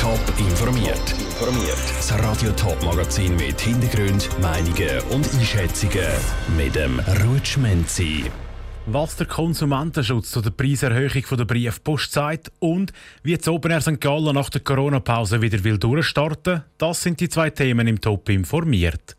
Top informiert. Informiert. Das Radio Top Magazin mit Hintergrund, Meinungen und Einschätzungen mit dem Rutschmenzi. Was der Konsumentenschutz zu der Preiserhöhung der Briefpost sagt und wie das Open Air St. Gallen nach der Corona-Pause wieder will durchstarten, das sind die zwei Themen im Top informiert.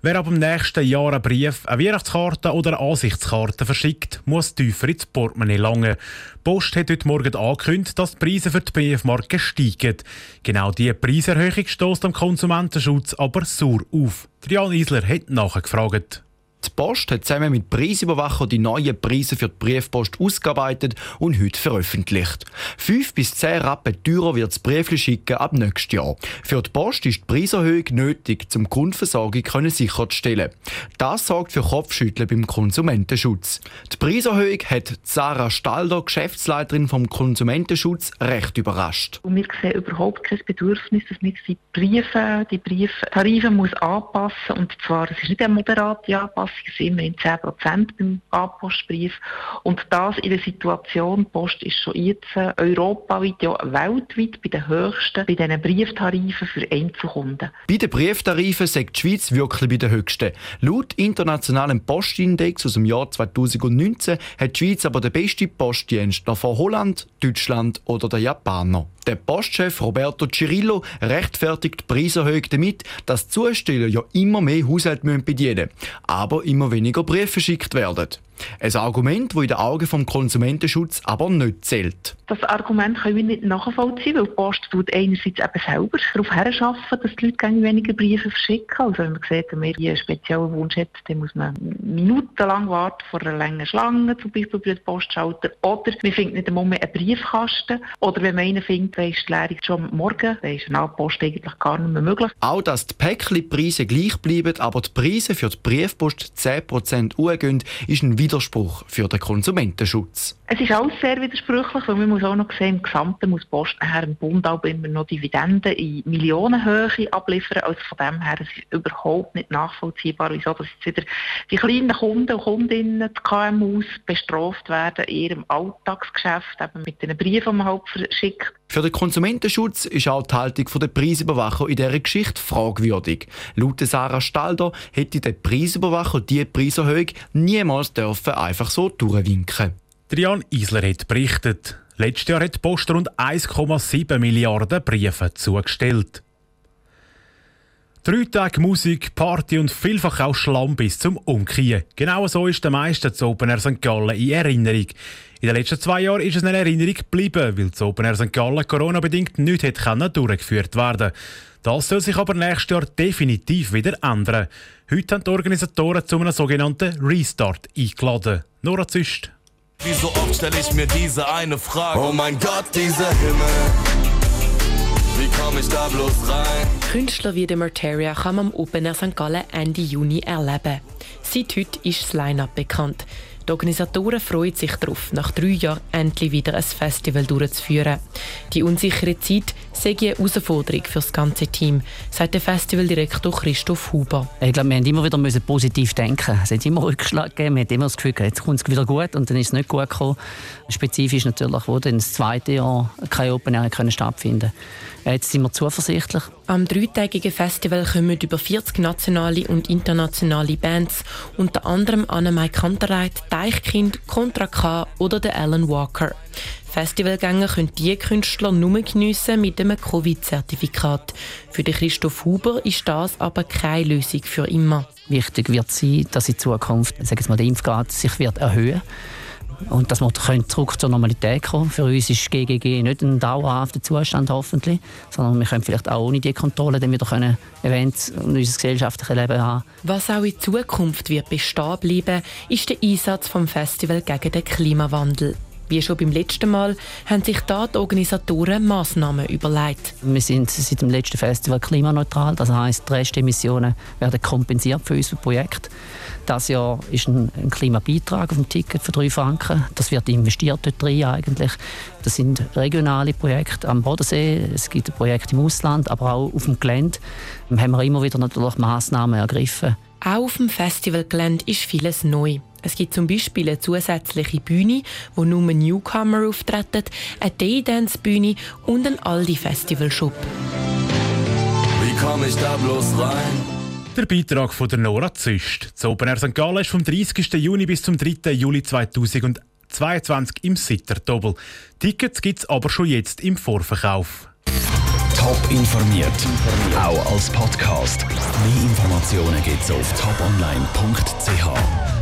Wer ab dem nächsten Jahr einen Brief, eine Weihnachtskarte oder eine Ansichtskarte verschickt, muss tiefer ins Portemonnaie langen. Die Post hat heute Morgen angekündigt, dass die Preise für die Briefmarke steigen. Genau diese Preiserhöhung stößt am Konsumentenschutz aber sauer auf. Trian Isler hat nachgefragt. Die Post hat zusammen mit Preisüberwacher die neuen Preise für die Briefpost ausgearbeitet und heute veröffentlicht. Fünf bis zehn Rappen teurer wird das Briefli schicken ab nächstes Jahr. Für die Post ist die Preiserhöhung nötig, um die Grundversorgung sicherzustellen. Das sorgt für Kopfschütteln beim Konsumentenschutz. Die Preiserhöhung hat Sarah Stalder, Geschäftsleiterin vom Konsumentenschutz, recht überrascht. Und wir sehen überhaupt kein Bedürfnis, dass man die Briefe, die Brieftarife muss anpassen Und zwar, es ist nicht eine moderate Anpassung sind immerhin 10 Prozent beim A-Postbrief. Und das in der Situation, die Post ist schon jetzt europaweit, ja weltweit bei den höchsten, bei diesen Brieftarifen für Einzelkunden. Bei den Brieftarifen sagt die Schweiz wirklich bei den höchsten. Laut internationalem Postindex aus dem Jahr 2019 hat die Schweiz aber den besten Postdienst vor Holland, Deutschland oder den Japanern. Der Postchef Roberto Cirillo rechtfertigt die Preiserhöhung damit, dass Zusteller ja immer mehr Haushalte bedienen müssen, aber immer weniger Briefe verschickt werden. Ein Argument, das in den Augen des Konsumentenschutz aber nicht zählt. Das Argument können wir nicht nachvollziehen, weil die Post tut einerseits eben selber darauf hinschaffen, dass die Leute weniger Briefe verschicken. Also wenn man sieht, wenn man einen speziellen Wunsch hat, dann muss man minutenlang warten vor einer langen Schlange, zum Beispiel bei der Postschalter. Oder man findet nicht einmal mehr einen Briefkasten. Oder wenn man einen findet, dann ist die Leerung schon Morgen, dann ist eine Post eigentlich gar nicht mehr möglich. Auch, dass die Päckchenpreise gleich bleiben, aber die Preise für die Briefpost 10% hochgehen, ist ein Widerspruch für den Konsumentenschutz. Es ist alles sehr widersprüchlich, weil man muss auch noch sehen, im Gesamten muss Post nachher im Bund auch immer noch Dividenden in Millionenhöhe abliefern. Also von dem her es ist überhaupt nicht nachvollziehbar, wieso dass jetzt wieder die kleinen Kunden und Kundinnen, die KMUs, bestraft werden in ihrem Alltagsgeschäft, eben mit den Briefen, die man halt verschickt. Für den Konsumentenschutz ist auch die Haltung der Preisüberwacher in dieser Geschichte fragwürdig. Laut Sarah Stalder hätte der Preisüberwacher diese Preiserhöhung niemals dürfen einfach so durchwinken. Trian Isler hat berichtet. Letztes Jahr hat die Post rund 1,7 Milliarden Briefe zugestellt. Drei Tage Musik, Party und vielfach auch Schlamm bis zum Umkehren. Genau so ist der meiste zu Open Air St. Gallen in Erinnerung. In den letzten zwei Jahren ist es eine Erinnerung geblieben, weil das Open Air St. Gallen Corona-bedingt nicht hätte durchgeführt werden Das soll sich aber nächstes Jahr definitiv wieder ändern. Heute haben die Organisatoren zu einem sogenannten Restart eingeladen. Nora Züst. Wie so oft stelle ich mir diese eine Frage. Oh mein Gott, dieser Himmel. Wie komme ich da bloß rein? Künstler wie The Marteria kann man am Open Air St. Gallen Ende Juni erleben. Seit heute ist das Line-Up bekannt. Die Organisatoren freuen sich darauf, nach drei Jahren endlich wieder ein Festival durchzuführen. Die unsichere Zeit sei eine Herausforderung für das ganze Team, sagt der Festivaldirektor Christoph Huber. Ich glaube, wir haben immer wieder positiv denken. Es hat immer Rückschlag gegeben. Wir haben immer das Gefühl, jetzt kommt es wieder gut und dann ist es nicht gut gekommen. Spezifisch natürlich, wo dann das zweite Jahr kein Open Air können stattfinden Jetzt sind wir zuversichtlich. Am dreitägigen Festival kommen über 40 nationale und internationale Bands, unter anderem Annemai Kantereit, Deichkind, Contra K oder der Alan Walker. Festivalgänger können die Künstler nur geniessen mit einem Covid-Zertifikat. Für den Christoph Huber ist das aber keine Lösung für immer. Wichtig wird sein, dass in Zukunft sagen wir mal, der Impfgrad sich wird erhöhen und dass wir zurück zur Normalität kommen. Für uns ist GGG nicht ein dauerhafter Zustand hoffentlich, sondern wir können vielleicht auch ohne die Kontrolle dann wieder können Events und unser gesellschaftliches Leben haben. Was auch in Zukunft wird bestehen bleiben, ist der Einsatz vom Festival gegen den Klimawandel. Wie schon beim letzten Mal haben sich da die Organisatoren Massnahmen überlegt. Wir sind seit dem letzten Festival klimaneutral, das heisst, die Restemissionen werden kompensiert für unser Projekt. Das Jahr ist ein, ein Klimabeitrag auf dem Ticket für drei Franken. Das wird investiert dort drin eigentlich. Das sind regionale Projekte am Bodensee, es gibt Projekte im Ausland, aber auch auf dem Gelände haben wir immer wieder natürlich Massnahmen ergriffen. Auch auf dem Festivalgelände ist vieles neu. Es gibt zum Beispiel eine zusätzliche Bühne, wo nur Newcomer auftreten, eine Daydance-Bühne und einen Aldi-Festival-Shop. Wie komme ich da bloß rein? Der Beitrag von der Nora Züst. Das Open Air St. Gallen ist vom 30. Juni bis zum 3. Juli 2022 im Sitter-Doppel. Tickets gibt es aber schon jetzt im Vorverkauf. Top informiert, auch als Podcast. Mehr Informationen gibt es auf toponline.ch.